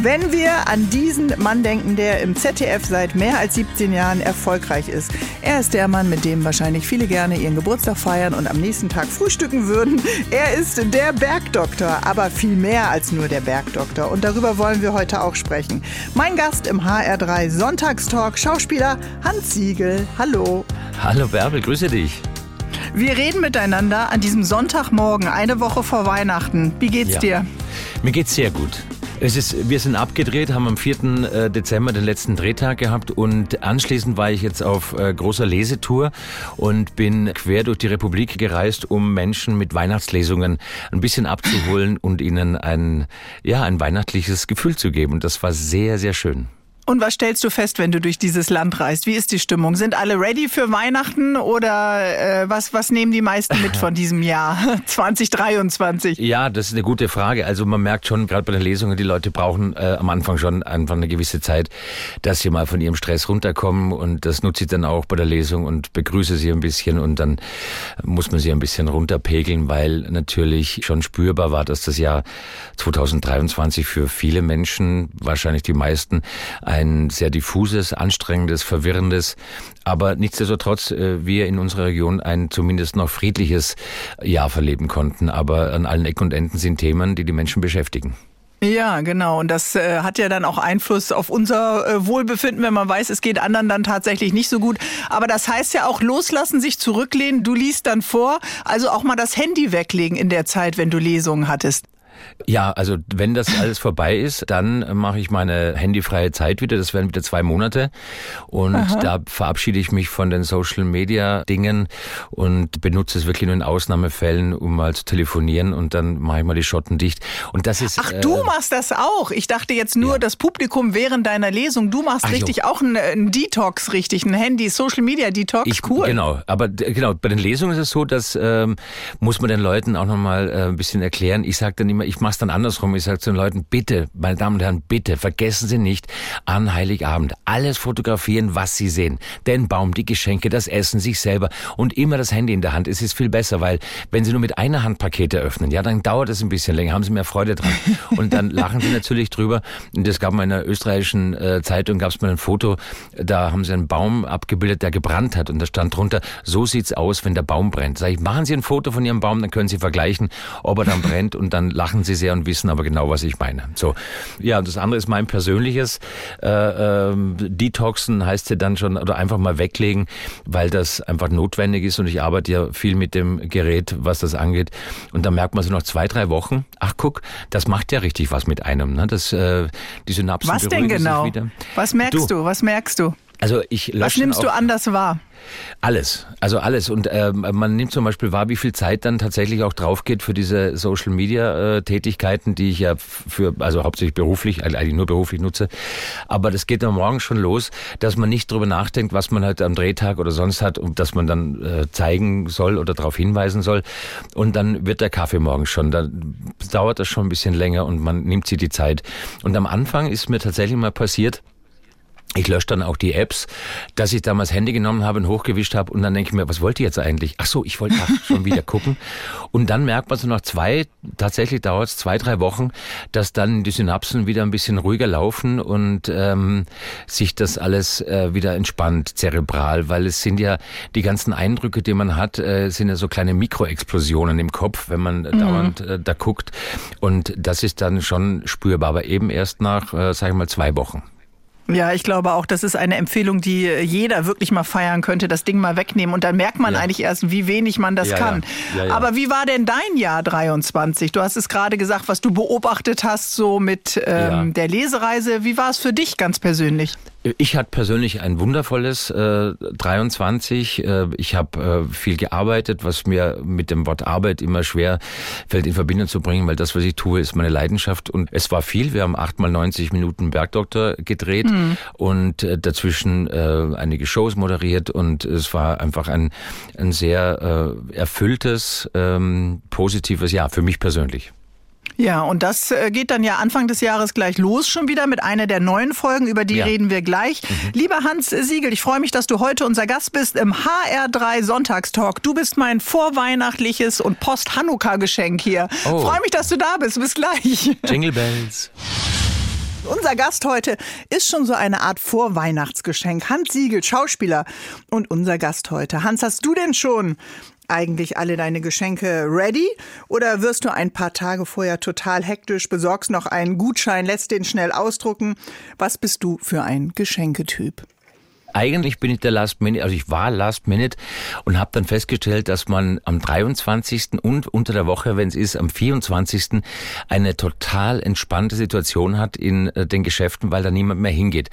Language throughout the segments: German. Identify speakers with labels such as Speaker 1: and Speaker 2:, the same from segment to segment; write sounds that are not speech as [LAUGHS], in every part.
Speaker 1: Wenn wir an diesen Mann denken, der im ZDF seit mehr als 17 Jahren erfolgreich ist. Er ist der Mann, mit dem wahrscheinlich viele gerne ihren Geburtstag feiern und am nächsten Tag frühstücken würden. Er ist der Bergdoktor, aber viel mehr als nur der Bergdoktor. Und darüber wollen wir heute auch sprechen. Mein Gast im HR3 Sonntagstalk, Schauspieler Hans Siegel. Hallo.
Speaker 2: Hallo Bärbel, grüße dich.
Speaker 1: Wir reden miteinander an diesem Sonntagmorgen, eine Woche vor Weihnachten. Wie geht's
Speaker 2: Ja.
Speaker 1: dir?
Speaker 2: Mir geht's sehr gut. Es ist, wir sind abgedreht, haben am 4. äh, Dezember den letzten Drehtag gehabt und anschließend war ich jetzt auf äh, großer Lesetour und bin quer durch die Republik gereist, um Menschen mit Weihnachtslesungen ein bisschen abzuholen und ihnen ein, ja, ein weihnachtliches Gefühl zu geben. Und das war sehr, sehr schön.
Speaker 1: Und was stellst du fest, wenn du durch dieses Land reist? Wie ist die Stimmung? Sind alle ready für Weihnachten oder äh, was, was nehmen die meisten mit von [LAUGHS] diesem Jahr [LAUGHS] 2023?
Speaker 2: Ja, das ist eine gute Frage. Also man merkt schon, gerade bei den Lesungen, die Leute brauchen äh, am Anfang schon einfach eine gewisse Zeit, dass sie mal von ihrem Stress runterkommen und das nutze ich dann auch bei der Lesung und begrüße sie ein bisschen und dann muss man sie ein bisschen runterpegeln, weil natürlich schon spürbar war, dass das Jahr 2023 für viele Menschen, wahrscheinlich die meisten, ein sehr diffuses, anstrengendes, verwirrendes, aber nichtsdestotrotz äh, wir in unserer Region ein zumindest noch friedliches Jahr verleben konnten. Aber an allen Ecken und Enden sind Themen, die die Menschen beschäftigen.
Speaker 1: Ja, genau. Und das äh, hat ja dann auch Einfluss auf unser äh, Wohlbefinden, wenn man weiß, es geht anderen dann tatsächlich nicht so gut. Aber das heißt ja auch loslassen, sich zurücklehnen. Du liest dann vor. Also auch mal das Handy weglegen in der Zeit, wenn du Lesungen hattest.
Speaker 2: Ja, also wenn das alles vorbei ist, dann mache ich meine handyfreie Zeit wieder. Das werden wieder zwei Monate. Und da verabschiede ich mich von den Social Media Dingen und benutze es wirklich nur in Ausnahmefällen, um mal zu telefonieren und dann mache ich mal die Schotten dicht. Und das ist.
Speaker 1: Ach, du
Speaker 2: äh,
Speaker 1: machst das auch. Ich dachte jetzt nur,
Speaker 2: Ja.
Speaker 1: das Publikum während deiner Lesung. Du machst
Speaker 2: Ach,
Speaker 1: richtig auch einen, einen Detox, richtig, ein Handy, Social Media Detox.
Speaker 2: Ich,
Speaker 1: cool.
Speaker 2: Genau, aber genau, bei den Lesungen ist es so, dass ähm, muss man den Leuten auch nochmal äh, ein bisschen erklären. Ich sage dann immer, ich mache es dann andersrum. Ich sage zu den Leuten, bitte, meine Damen und Herren, bitte, vergessen Sie nicht, an Heiligabend alles fotografieren, was Sie sehen. Den Baum, die Geschenke, das Essen, sich selber und immer das Handy in der Hand. Es ist viel besser, weil wenn Sie nur mit einer Hand Pakete öffnen, ja, dann dauert es ein bisschen länger, haben Sie mehr Freude dran. [LAUGHS] Und dann lachen Sie natürlich drüber. Und es gab mal in einer österreichischen äh, Zeitung, gab es mal ein Foto, da haben sie einen Baum abgebildet, der gebrannt hat. Und da stand drunter, so sieht's aus, wenn der Baum brennt. Sag ich, machen Sie ein Foto von Ihrem Baum, dann können Sie vergleichen, ob er dann brennt. Und dann lachen Sie sehr und wissen aber genau, was ich meine. So, ja, und das andere ist mein persönliches äh, ähm, Detoxen, heißt ja dann schon, oder einfach mal weglegen, weil das einfach notwendig ist. Und ich arbeite ja viel mit dem Gerät, was das angeht. Und dann merkt man so nach zwei, drei Wochen, ach guck, das macht ja richtig was mit einem. Ne? Das, äh, die Synapsen
Speaker 1: Was denn genau? Was merkst du? Was merkst du?
Speaker 2: Also ich
Speaker 1: Was nimmst du anders wahr?
Speaker 2: alles, also alles. Und ähm, man nimmt zum Beispiel wahr, wie viel Zeit dann tatsächlich auch drauf geht für diese Social Media äh, Tätigkeiten, die ich ja für, also hauptsächlich beruflich, also eigentlich nur beruflich nutze. Aber das geht am Morgen schon los, dass man nicht drüber nachdenkt, was man halt am Drehtag oder sonst hat und dass man dann äh, zeigen soll oder darauf hinweisen soll. Und dann wird der Kaffee morgens schon. Dann dauert das schon ein bisschen länger und man nimmt sich die Zeit. Und am Anfang ist mir tatsächlich mal passiert, ich lösche dann auch die Apps, dass ich damals Handy genommen habe und hochgewischt habe und dann denke ich mir, was wollt ihr jetzt eigentlich? Ach so, ich wollte [LAUGHS] schon wieder gucken. Und dann merkt man so nach zwei, tatsächlich dauert es zwei, drei Wochen, dass dann die Synapsen wieder ein bisschen ruhiger laufen und ähm, sich das alles äh, wieder entspannt zerebral, weil es sind ja die ganzen Eindrücke, die man hat, äh, sind ja so kleine Mikroexplosionen im Kopf, wenn man dauernd äh, da guckt. Und das ist dann schon spürbar, aber eben erst nach, äh, sage ich mal, zwei Wochen.
Speaker 1: Ja, ich glaube auch, das ist eine Empfehlung, die jeder wirklich mal feiern könnte, das Ding mal wegnehmen. Und dann merkt man
Speaker 2: Ja.
Speaker 1: eigentlich erst, wie wenig man das
Speaker 2: Ja,
Speaker 1: kann.
Speaker 2: ja.
Speaker 1: Aber wie war denn dein Jahr 23? Du hast es gerade gesagt, was du beobachtet hast, so mit ähm, der Lesereise. Wie war es für dich ganz persönlich?
Speaker 2: Ich hatte persönlich ein wundervolles äh, 23. Äh, ich habe äh, viel gearbeitet, was mir mit dem Wort Arbeit immer schwer fällt in Verbindung zu bringen, weil das, was ich tue, ist meine Leidenschaft. Und es war viel. Wir haben achtmal 90 Minuten Bergdoktor gedreht und äh, dazwischen äh, einige Shows moderiert. Und es war einfach ein, ein sehr äh, erfülltes, ähm, positives Jahr für mich persönlich.
Speaker 1: Ja, und das äh, geht dann ja Anfang des Jahres gleich los schon wieder mit einer der neuen Folgen, über die ja. reden wir gleich. Mhm. Lieber Hans Siegel, ich freue mich, dass du heute unser Gast bist im HR3 Sonntagstalk. Du bist mein vorweihnachtliches und Post-Hanukkah-Geschenk hier. Oh. Freue mich, dass du da bist. Bis gleich.
Speaker 2: Jingle Bells.
Speaker 1: Unser Gast heute ist schon so eine Art Vorweihnachtsgeschenk. Hans Siegel, Schauspieler und unser Gast heute. Hans, hast du denn schon eigentlich alle deine Geschenke ready? Oder wirst du ein paar Tage vorher total hektisch, besorgst noch einen Gutschein, lässt den schnell ausdrucken? Was bist du für ein Geschenketyp?
Speaker 2: Eigentlich bin ich der Last Minute, also ich war Last Minute und habe dann festgestellt, dass man am 23. und unter der Woche, wenn es ist, am 24. eine total entspannte Situation hat in äh, den Geschäften, weil da niemand mehr hingeht.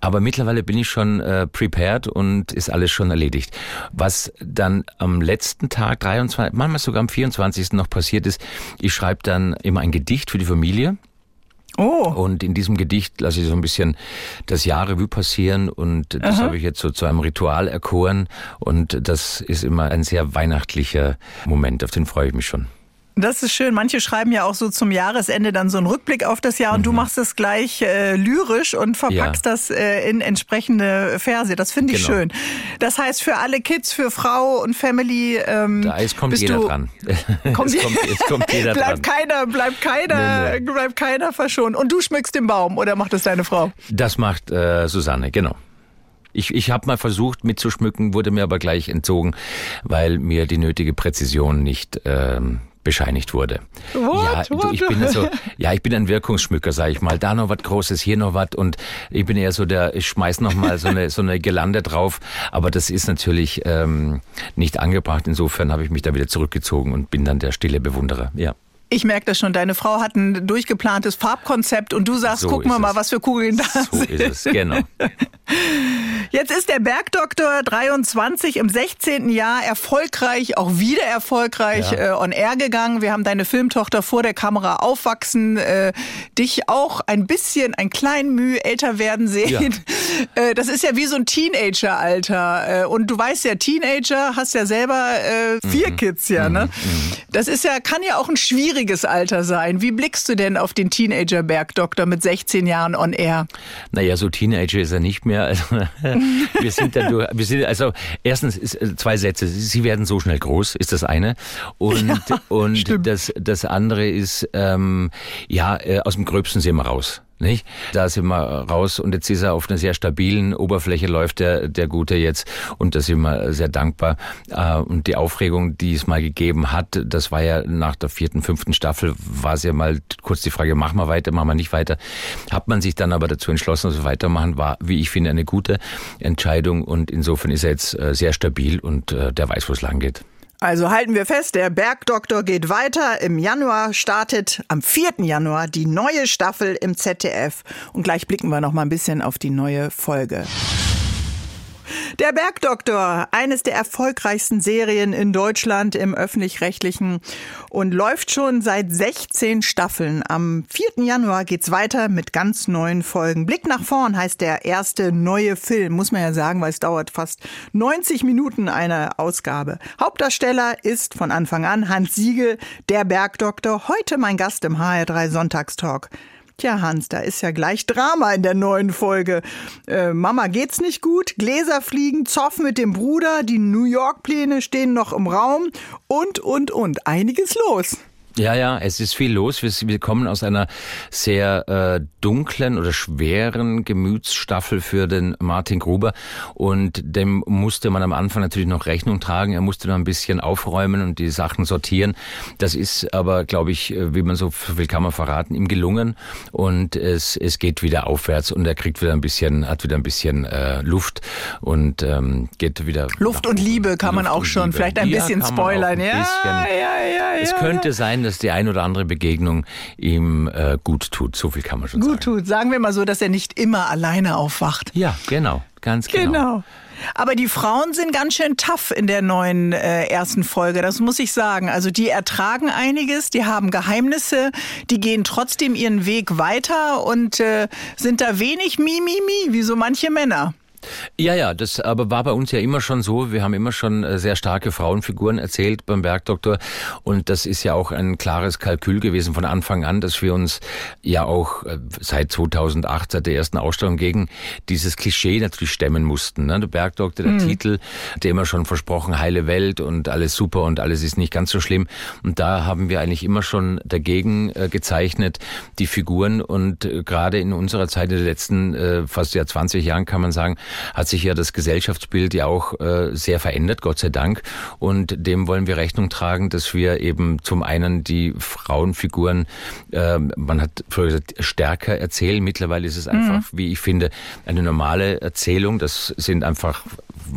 Speaker 2: Aber mittlerweile bin ich schon äh, prepared und ist alles schon erledigt. Was dann am letzten Tag, 23, manchmal sogar am 24. noch passiert ist, ich schreibe dann immer ein Gedicht für die Familie Oh. Und in diesem Gedicht lasse ich so ein bisschen das Jahr Revue passieren und das habe ich jetzt so zu einem Ritual erkoren und das ist immer ein sehr weihnachtlicher Moment, auf den freue ich mich schon.
Speaker 1: Das ist schön. Manche schreiben ja auch so zum Jahresende dann so einen Rückblick auf das Jahr und mhm. du machst es gleich äh, lyrisch und verpackst ja. das äh, in entsprechende Verse. Das finde ich genau. schön. Das heißt, für alle Kids, für Frau und Family.
Speaker 2: Ähm, da ist, kommt jeder du, dran. [LAUGHS]
Speaker 1: Kommt, es, kommt, [LAUGHS] es kommt jeder bleibt dran. Keiner, bleibt keiner, nee, nee. bleibt keiner verschont. Und du schmückst den Baum oder macht das deine Frau?
Speaker 2: Das macht äh, Susanne, genau. Ich, ich habe mal versucht mitzuschmücken, wurde mir aber gleich entzogen, weil mir die nötige Präzision nicht ähm, bescheinigt wurde. What? Ja, ich bin also, [LAUGHS] ja, ich bin ein Wirkungsschmücker, sage ich mal. Da noch was Großes, hier noch was und ich bin eher so der, ich schmeiß noch mal so eine so eine Gelande drauf, aber das ist natürlich ähm, nicht angebracht. Insofern habe ich mich da wieder zurückgezogen und bin dann der stille Bewunderer. Ja.
Speaker 1: Ich merke das schon. Deine Frau hat ein durchgeplantes Farbkonzept und du sagst, so gucken wir mal, was für Kugeln da so sind. So ist es, genau. [LAUGHS] Jetzt ist der Bergdoktor 23 im 16. Jahr erfolgreich, auch wieder erfolgreich ja. äh, on air gegangen. Wir haben deine Filmtochter vor der Kamera aufwachsen, äh, dich auch ein bisschen, ein klein Mühe älter werden sehen. Ja. [LAUGHS] Äh, das ist ja wie so ein Teenager-Alter. Äh, und du weißt ja, Teenager hast ja selber äh, vier mhm. Kids ja, ne? Mhm. mhm. Das ist ja, kann ja auch ein schwieriges Alter sein. Wie blickst du denn auf den Teenager-Bergdoktor mit 16 Jahren on air?
Speaker 2: Naja, so Teenager ist er nicht mehr. Also, [LAUGHS] [LAUGHS] wir sind dann durch, wir sind, also erstens ist, äh, zwei Sätze. Sie werden so schnell groß, ist das eine. Und, ja, und das, das andere ist, ähm, ja, äh, aus dem Gröbsten sind wir raus. Nicht? Da sind wir raus und jetzt ist er auf einer sehr stabilen Oberfläche läuft der, der Gute jetzt und da sind wir sehr dankbar. Äh, und die Aufregung, die es mal gegeben hat, das war ja nach der vierten, fünften Staffel, war es ja mal kurz die Frage, machen wir weiter, machen wir nicht weiter. Hat man sich dann aber dazu entschlossen, dass wir weitermachen, war, wie ich finde, eine gute Entscheidung und insofern ist er jetzt äh, sehr stabil und äh, der weiß, wo es lang geht.
Speaker 1: Also halten wir fest, der Bergdoktor geht weiter. Im Januar startet am 4. Januar die neue Staffel im ZDF. Und gleich blicken wir noch mal ein bisschen auf die neue Folge. Der Bergdoktor, eines der erfolgreichsten Serien in Deutschland im öffentlich-rechtlichen und läuft schon seit 16 Staffeln. Am 4. Januar geht's weiter mit ganz neuen Folgen. Blick nach vorn heißt der erste neue Film, muss man ja sagen, weil es dauert fast 90 Minuten eine Ausgabe. Hauptdarsteller ist von Anfang an Hans Siegel, der Bergdoktor, heute mein Gast im HR3 Sonntagstalk. Tja, Hans, da ist ja gleich Drama in der neuen Folge. Äh, Mama geht's nicht gut, Gläser fliegen, Zoff mit dem Bruder, die New York-Pläne stehen noch im Raum und, und, und. Einiges los.
Speaker 2: Ja, ja, es ist viel los. Wir, wir kommen aus einer sehr äh, dunklen oder schweren Gemütsstaffel für den Martin Gruber und dem musste man am Anfang natürlich noch Rechnung tragen. Er musste noch ein bisschen aufräumen und die Sachen sortieren. Das ist aber, glaube ich, äh, wie man so viel kann man verraten, ihm gelungen und es, es geht wieder aufwärts und er kriegt wieder ein bisschen, hat wieder ein bisschen äh, Luft und ähm, geht wieder.
Speaker 1: Luft und Liebe kann Luft man auch schon, Liebe. vielleicht ein ja, bisschen spoilern. Ja, ja,
Speaker 2: ja, ja, es könnte sein, dass die ein oder andere Begegnung ihm äh, gut tut. So viel kann man schon
Speaker 1: gut
Speaker 2: sagen.
Speaker 1: Gut tut. Sagen wir mal so, dass er nicht immer alleine aufwacht.
Speaker 2: Ja, genau. Ganz genau. Genau.
Speaker 1: Aber die Frauen sind ganz schön tough in der neuen äh, ersten Folge, das muss ich sagen. Also die ertragen einiges, die haben Geheimnisse, die gehen trotzdem ihren Weg weiter und äh, sind da wenig Mimimi, wie so manche Männer.
Speaker 2: Ja, ja, das aber war bei uns ja immer schon so. Wir haben immer schon äh, sehr starke Frauenfiguren erzählt beim Bergdoktor. Und das ist ja auch ein klares Kalkül gewesen von Anfang an, dass wir uns ja auch äh, seit 2008, seit der ersten Ausstellung gegen dieses Klischee natürlich stemmen mussten. Ne? Der Bergdoktor, der mhm. Titel, der immer schon versprochen, heile Welt und alles super und alles ist nicht ganz so schlimm. Und da haben wir eigentlich immer schon dagegen äh, gezeichnet, die Figuren. Und gerade in unserer Zeit, in den letzten fast ja 20 Jahren kann man sagen, hat sich ja das Gesellschaftsbild ja auch äh, sehr verändert, Gott sei Dank. Und dem wollen wir Rechnung tragen, dass wir eben zum einen die Frauenfiguren, äh, man hat früher gesagt, stärker erzählen. Mittlerweile ist es einfach, mhm. wie ich finde, eine normale Erzählung. Das sind einfach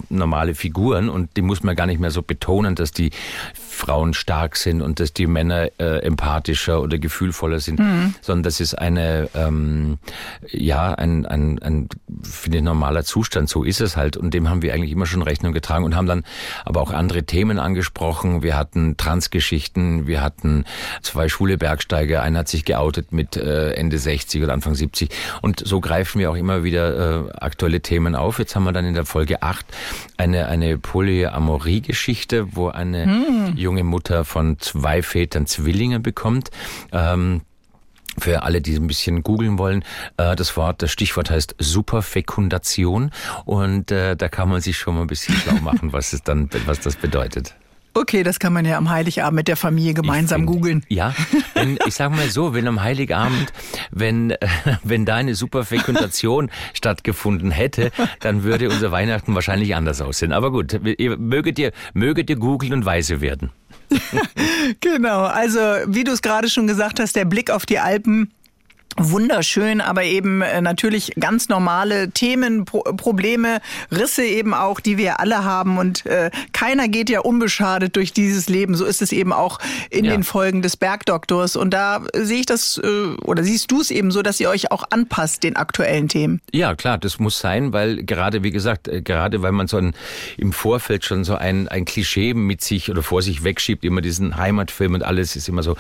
Speaker 2: normale Figuren und die muss man gar nicht mehr so betonen, dass die Frauen stark sind und dass die Männer äh, empathischer oder gefühlvoller sind, mhm. sondern das ist eine, ähm, ja, ein, ein, ein finde ich, normaler Zustand. So ist es halt und dem haben wir eigentlich immer schon Rechnung getragen und haben dann aber auch andere Themen angesprochen. Wir hatten Transgeschichten, wir hatten zwei schwule Bergsteiger, einer hat sich geoutet mit äh, Ende 60 oder Anfang 70 und so greifen wir auch immer wieder äh, aktuelle Themen auf. Jetzt haben wir dann in der Folge 8 eine, eine Polyamorie-Geschichte, wo eine hm. Junge Mutter von zwei Vätern Zwillinge bekommt. Ähm, für alle, die ein bisschen googeln wollen, äh, das Wort, das Stichwort heißt Superfekundation und äh, da kann man sich schon mal ein bisschen schlau machen, was es dann, was das bedeutet.
Speaker 1: Okay, das kann man ja am Heiligabend mit der Familie gemeinsam googeln.
Speaker 2: Ja, wenn, ich sage mal so, wenn am Heiligabend, wenn, [LAUGHS] wenn da eine Superfekundation stattgefunden hätte, dann würde unser Weihnachten wahrscheinlich anders aussehen. Aber gut, möget ihr, möget ihr googeln und weise werden. [LAUGHS]
Speaker 1: genau, also wie du es gerade schon gesagt hast, der Blick auf die Alpen wunderschön, aber eben äh, natürlich ganz normale Themen, Pro Probleme, Risse eben auch, die wir alle haben und äh, keiner geht ja unbeschadet durch dieses Leben. So ist es eben auch in ja. den Folgen des Bergdoktors und da sehe ich das äh, oder siehst du es eben so, dass ihr euch auch anpasst den aktuellen Themen.
Speaker 2: Ja, klar, das muss sein, weil gerade wie gesagt, äh, gerade weil man so ein, im Vorfeld schon so ein ein Klischee mit sich oder vor sich wegschiebt, immer diesen Heimatfilm und alles ist immer so,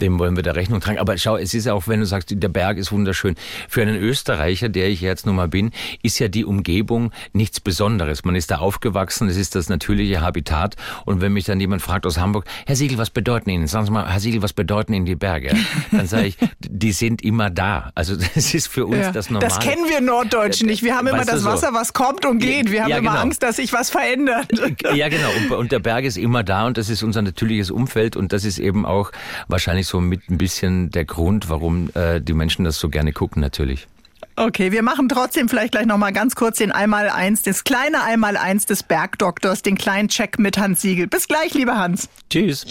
Speaker 2: dem wollen wir da Rechnung tragen. Aber schau, es ist auch, wenn du sagst, der Berg ist wunderschön. Für einen Österreicher, der ich jetzt nun mal bin, ist ja die Umgebung nichts Besonderes. Man ist da aufgewachsen, es ist das natürliche Habitat. Und wenn mich dann jemand fragt aus Hamburg, Herr Siegel, was bedeuten Ihnen? Sagen Sie mal, Herr Siegel, was bedeuten Ihnen die Berge? Dann sage ich, [LAUGHS] die sind immer da. Also das ist für uns ja, das Normale.
Speaker 1: Das kennen wir Norddeutschen nicht. Wir haben immer das Wasser, so? was kommt und geht. Wir haben ja, immer genau. Angst, dass sich was verändert.
Speaker 2: Ja, genau. Und, und der Berg ist immer da und das ist unser natürliches Umfeld und das ist eben auch wahrscheinlich so mit ein bisschen der Grund, warum äh, die Menschen das so gerne gucken natürlich.
Speaker 1: Okay, wir machen trotzdem vielleicht gleich noch mal ganz kurz den Einmaleins, das kleine Einmaleins des Bergdoktors, den kleinen Check mit Hans Siegel. Bis gleich, lieber Hans.
Speaker 2: Tschüss.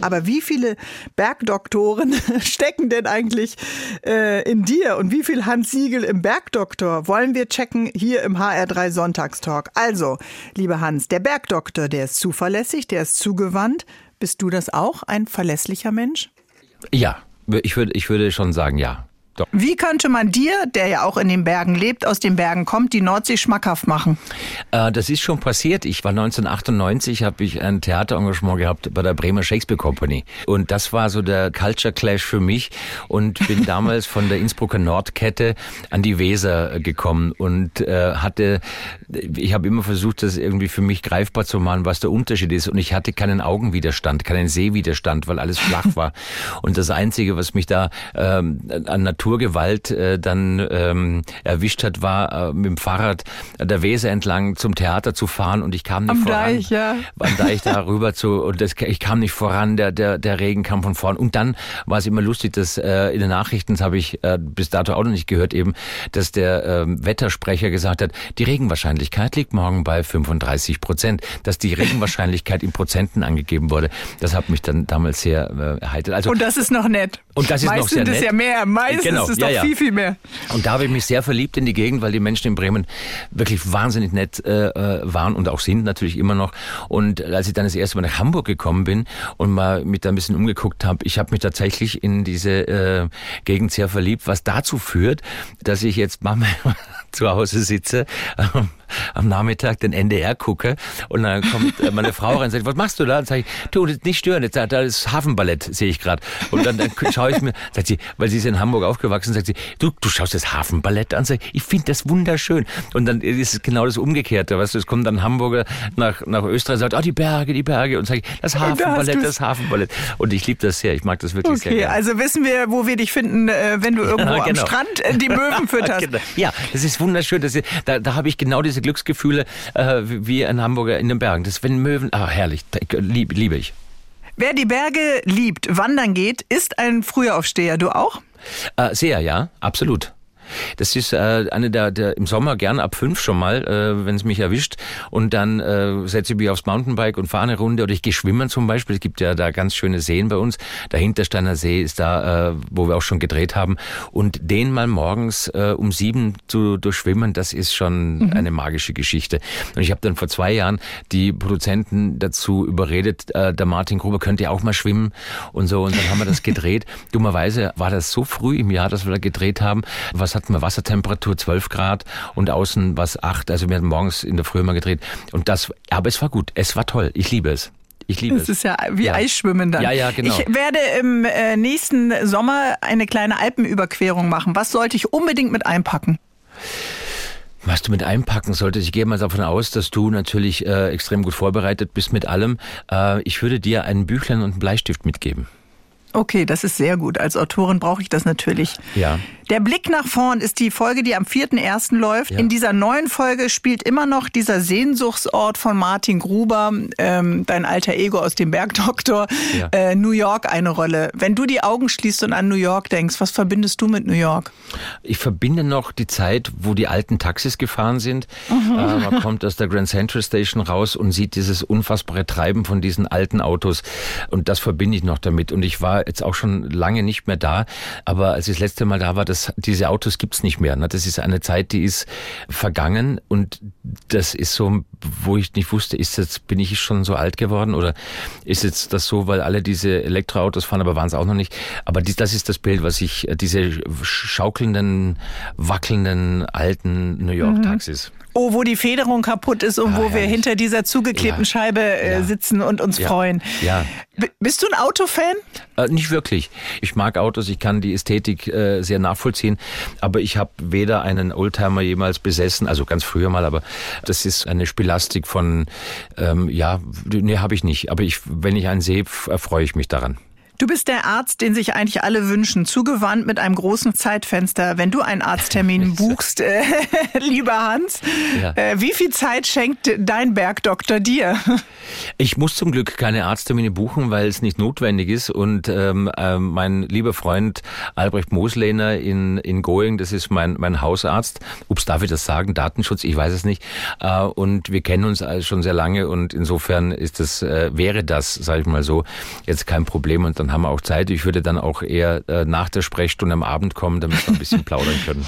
Speaker 1: Aber wie viele Bergdoktoren [LAUGHS] stecken denn eigentlich äh, in dir und wie viel Hans Siegel im Bergdoktor wollen wir checken hier im HR3 Sonntagstalk? Also, lieber Hans, der Bergdoktor, der ist zuverlässig, der ist zugewandt. Bist du das auch, ein verlässlicher Mensch?
Speaker 2: Ja, ich würde, ich würde schon sagen, ja.
Speaker 1: Doch. Wie könnte man dir, der ja auch in den Bergen lebt, aus den Bergen kommt, die Nordsee schmackhaft machen?
Speaker 2: Äh, das ist schon passiert. Ich war 1998, habe ich ein Theaterengagement gehabt bei der Bremer Shakespeare Company. Und das war so der Culture Clash für mich und bin [LAUGHS] damals von der Innsbrucker Nordkette an die Weser gekommen und äh, hatte, ich habe immer versucht, das irgendwie für mich greifbar zu machen, was der Unterschied ist. Und ich hatte keinen Augenwiderstand, keinen Sehwiderstand, weil alles flach [LAUGHS] war. und das Einzige, was mich da ähm, an Natur Naturgewalt äh, dann ähm, erwischt hat, war äh, mit dem Fahrrad der Weser entlang zum Theater zu fahren und ich kam nicht
Speaker 1: Am
Speaker 2: voran.
Speaker 1: Deich, ja.
Speaker 2: Am Deich da rüber zu und das, ich kam nicht voran, der, der, der Regen kam von vorn. Und dann war es immer lustig, dass äh, in den Nachrichten, das habe ich äh, bis dato auch noch nicht gehört, eben, dass der äh, Wettersprecher gesagt hat, die Regenwahrscheinlichkeit liegt morgen bei 35 Prozent. Dass die Regenwahrscheinlichkeit in Prozenten angegeben wurde, das hat mich dann damals sehr äh, erheitert.
Speaker 1: Also, und das ist noch nett.
Speaker 2: Und das ist
Speaker 1: Meist
Speaker 2: noch sehr
Speaker 1: sind
Speaker 2: nett.
Speaker 1: es ja mehr. Meistens genau, ist es ja, doch ja. viel, viel mehr.
Speaker 2: Und da habe ich mich sehr verliebt in die Gegend, weil die Menschen in Bremen wirklich wahnsinnig nett äh, äh, waren und auch sind natürlich immer noch. Und als ich dann das erste Mal nach Hamburg gekommen bin und mal mit da ein bisschen umgeguckt habe, ich habe mich tatsächlich in diese äh, Gegend sehr verliebt, was dazu führt, dass ich jetzt manchmal [LAUGHS] zu Hause sitze ähm, am Nachmittag den NDR gucke und dann kommt äh, meine Frau rein und sagt, was machst du da? Und sage ich, du, nicht stören, jetzt, da ist Hafenballett, sehe ich gerade. Und dann, dann schaue ich mir, sagt sie, weil sie ist in Hamburg aufgewachsen, sagt sie, du, du schaust das Hafenballett an, sag ich, ich finde das wunderschön. Und dann ist es genau das Umgekehrte, weißt du, es kommt dann Hamburger nach, nach Österreich und sagt, oh, die Berge, die Berge und sage ich, das Hafenballett, das Hafenballett. Und ich liebe das sehr, ich mag das wirklich
Speaker 1: okay,
Speaker 2: sehr gerne.
Speaker 1: also wissen wir, wo wir dich finden, äh, wenn du irgendwo
Speaker 2: Ja, genau.
Speaker 1: am Strand äh, die Möwen fütterst. [LAUGHS]
Speaker 2: Genau. Ja, das ist wunderschön. Das ist, da da habe ich genau diese Glücksgefühle äh, wie ein Hamburger in den Bergen. Das wenn Möwen, ah herrlich, da- lieb, liebe ich.
Speaker 1: Wer die Berge liebt, wandern geht, ist ein Frühaufsteher. Du auch?
Speaker 2: Äh, sehr, ja, absolut. Das ist äh, eine der, der im Sommer gern ab fünf schon mal, äh, wenn es mich erwischt. Und dann äh, setze ich mich aufs Mountainbike und fahre eine Runde. Oder ich gehe schwimmen zum Beispiel. Es gibt ja da ganz schöne Seen bei uns. Der Hintersteiner See ist da, äh, wo wir auch schon gedreht haben. Und den mal morgens äh, um sieben zu durchschwimmen, das ist schon eine magische Geschichte. Und ich habe dann vor zwei Jahren die Produzenten dazu überredet, äh, der Martin Gruber könnte ja auch mal schwimmen und so. Und dann haben wir das gedreht. [LAUGHS] Dummerweise war das so früh im Jahr, dass wir da gedreht haben. Was hatten wir? Wassertemperatur 12 Grad und außen was 8. Also wir hatten morgens in der Früh mal gedreht. Und das, aber es war gut. Es war toll. Ich liebe es. Ich liebe
Speaker 1: Das
Speaker 2: es.
Speaker 1: ist ja wie
Speaker 2: Ja.
Speaker 1: Eisschwimmen dann.
Speaker 2: Ja, ja, genau.
Speaker 1: Ich werde im äh, nächsten Sommer eine kleine Alpenüberquerung machen. Was sollte ich unbedingt mit einpacken?
Speaker 2: Was du mit einpacken solltest, ich gehe mal davon aus, dass du natürlich äh, extrem gut vorbereitet bist mit allem. Äh, ich würde dir einen Büchlein und einen Bleistift mitgeben.
Speaker 1: Okay, das ist sehr gut. Als Autorin brauche ich das natürlich.
Speaker 2: Ja.
Speaker 1: Der Blick nach vorn ist die Folge, die am 4.1. läuft.
Speaker 2: Ja.
Speaker 1: In dieser neuen Folge spielt immer noch dieser Sehnsuchtsort von Martin Gruber, ähm, dein alter Ego aus dem Bergdoktor,
Speaker 2: Ja.
Speaker 1: äh, New York eine Rolle. Wenn du die Augen schließt und an New York denkst, was verbindest du mit New York?
Speaker 2: Ich verbinde noch die Zeit, wo die alten Taxis gefahren sind.
Speaker 1: Mhm.
Speaker 2: Äh, man kommt aus der Grand Central Station raus und sieht dieses unfassbare Treiben von diesen alten Autos. Und das verbinde ich noch damit. Und ich war jetzt auch schon lange nicht mehr da. Aber als ich das letzte Mal da war, das, diese Autos gibt's nicht mehr. Ne? Das ist eine Zeit, die ist vergangen. Und das ist so, wo ich nicht wusste, ist jetzt, bin ich schon so alt geworden? Oder ist jetzt das so, weil alle diese Elektroautos fahren, aber waren es auch noch nicht. Aber dies, das ist das Bild, was ich, äh, diese schaukelnden, wackelnden, alten New York-Taxis.
Speaker 1: Oh, wo die Federung kaputt ist und
Speaker 2: Ah,
Speaker 1: wo wir
Speaker 2: herrlich.
Speaker 1: hinter dieser zugeklebten
Speaker 2: Ja.
Speaker 1: Scheibe äh,
Speaker 2: Ja.
Speaker 1: sitzen und uns
Speaker 2: Ja.
Speaker 1: freuen.
Speaker 2: Ja.
Speaker 1: Bist du ein Autofan?
Speaker 2: Äh, nicht wirklich. Ich mag Autos, ich kann die Ästhetik äh, sehr nachvollziehen, aber ich habe weder einen Oldtimer jemals besessen, also ganz früher mal, aber das ist eine Spielastik von, ähm, ja, nee, habe ich nicht. Aber ich, wenn ich einen sehe, erfreue ich mich daran.
Speaker 1: Du bist der Arzt, den sich eigentlich alle wünschen, zugewandt mit einem großen Zeitfenster. Wenn du einen Arzttermin buchst, äh, [LAUGHS] lieber Hans,
Speaker 2: Ja.
Speaker 1: äh, wie viel Zeit schenkt dein Bergdoktor dir?
Speaker 2: Ich muss zum Glück keine Arzttermine buchen, weil es nicht notwendig ist. Und ähm, ähm, mein lieber Freund Albrecht Moslehner in, in Going, das ist mein, mein Hausarzt. Ups, darf ich das sagen? Datenschutz, ich weiß es nicht. Äh, und wir kennen uns also schon sehr lange und insofern ist das, äh, wäre das, sage ich mal so, jetzt kein Problem. Und dann haben wir auch Zeit. Ich würde dann auch eher äh, nach der Sprechstunde am Abend kommen, damit wir ein bisschen [LAUGHS] plaudern können.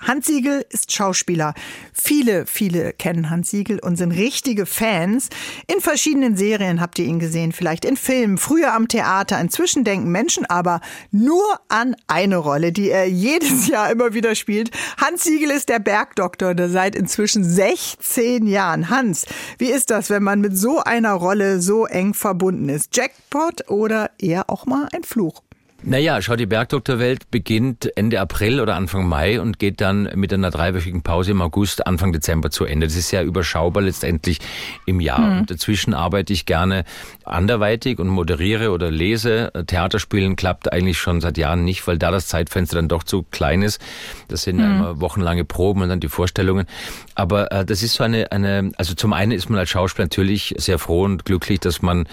Speaker 1: Hans Siegel ist Schauspieler. Viele, viele kennen Hans Siegel und sind richtige Fans. In verschiedenen Serien habt ihr ihn gesehen, vielleicht in Filmen, früher am Theater. Inzwischen denken Menschen aber nur an eine Rolle, die er jedes Jahr immer wieder spielt. Hans Siegel ist der Bergdoktor, der seit inzwischen 16 Jahren. Hans, wie ist das, wenn man mit so einer Rolle so eng verbunden ist? Jackpot oder eher auch mal ein Fluch?
Speaker 2: Naja, schau, die Bergdoktorwelt beginnt Ende April oder Anfang Mai und geht dann mit einer dreiwöchigen Pause im August, Anfang Dezember zu Ende. Das ist ja überschaubar letztendlich im Jahr. Und dazwischen arbeite ich gerne anderweitig und moderiere oder lese. Theaterspielen klappt eigentlich schon seit Jahren nicht, weil da das Zeitfenster dann doch zu klein ist. Das sind ja immer wochenlange Proben und dann die Vorstellungen. Aber äh, das ist so eine, eine, also zum einen ist man als Schauspieler natürlich sehr froh und glücklich, dass man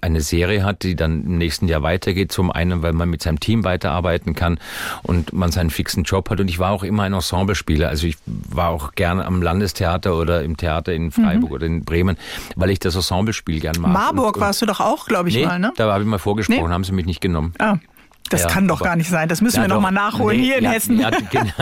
Speaker 2: eine Serie hat, die dann im nächsten Jahr weitergeht. Zum einen, weil man mit seinem Team weiterarbeiten kann und man seinen fixen Job hat. Und ich war auch immer ein Ensemblespieler. Also ich war auch gerne am Landestheater oder im Theater in Freiburg oder in Bremen, weil ich das Ensemblespiel gern mag.
Speaker 1: Marburg
Speaker 2: und, und,
Speaker 1: warst du doch auch, glaube ich
Speaker 2: nee,
Speaker 1: mal, ne?
Speaker 2: da habe ich mal vorgesprochen,
Speaker 1: Nee.
Speaker 2: haben sie mich nicht genommen.
Speaker 1: Ah, das
Speaker 2: Ja,
Speaker 1: kann doch gar nicht sein. Das müssen wir
Speaker 2: Ja,
Speaker 1: noch mal
Speaker 2: doch.
Speaker 1: nachholen
Speaker 2: Nee,
Speaker 1: hier in
Speaker 2: ja,
Speaker 1: Hessen.
Speaker 2: Ja, [LAUGHS] genau.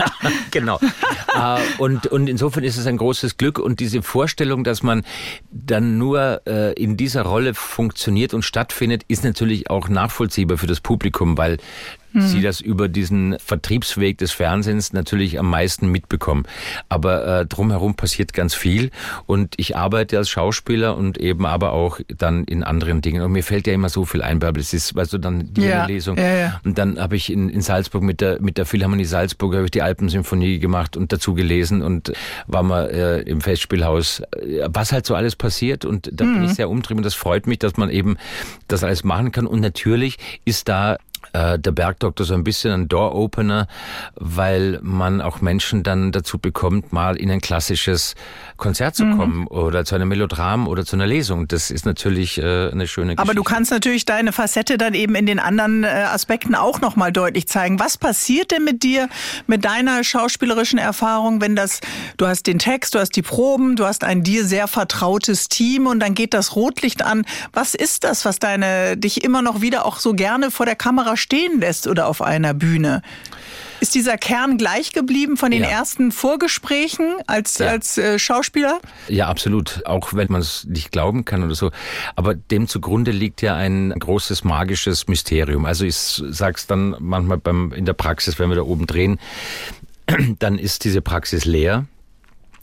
Speaker 2: genau. [LAUGHS] Äh, und, und insofern ist es ein großes Glück und diese Vorstellung, dass man dann nur äh, in dieser Rolle funktioniert und stattfindet, ist natürlich auch nachvollziehbar für das Publikum, weil mhm. sie das über diesen Vertriebsweg des Fernsehens natürlich am meisten mitbekommen. Aber äh, drumherum passiert ganz viel und ich arbeite als Schauspieler und eben aber auch dann in anderen Dingen. Und mir fällt ja immer so viel ein, Bärbel. Es ist, weißt du, dann die ja, Lesung. Ja, ja. Und dann habe ich in, in Salzburg mit der, mit der Philharmonie Salzburg habe ich die Alpensymphonie gemacht und dazu gelesen und war mal äh, im Festspielhaus. Was halt so alles passiert und da mhm. bin ich sehr umtrieben. Das freut mich, dass man eben das alles machen kann. Und natürlich ist da der Bergdoktor so ein bisschen ein Door-Opener, weil man auch Menschen dann dazu bekommt, mal in ein klassisches Konzert zu mhm. kommen mhm. oder zu einem Melodram oder zu einer Lesung. Das ist natürlich äh, eine schöne Geschichte.
Speaker 1: Aber du kannst natürlich deine Facette dann eben in den anderen äh, Aspekten auch nochmal deutlich zeigen. Was passiert denn mit dir, mit deiner schauspielerischen Erfahrung, wenn das, du hast den Text, du hast die Proben, du hast ein dir sehr vertrautes Team und dann geht das Rotlicht an. Was ist das, was deine, dich immer noch wieder auch so gerne vor der Kamera stehen lässt oder auf einer Bühne? Ist dieser Kern gleich geblieben von den ja. ersten Vorgesprächen als, ja. als äh, Schauspieler?
Speaker 2: Ja, absolut. Auch wenn man es nicht glauben kann oder so. Aber dem zugrunde liegt ja ein großes magisches Mysterium. Also ich sag's dann manchmal beim, in der Praxis, wenn wir da oben drehen, [CLEARS THROAT] dann ist diese Praxis leer.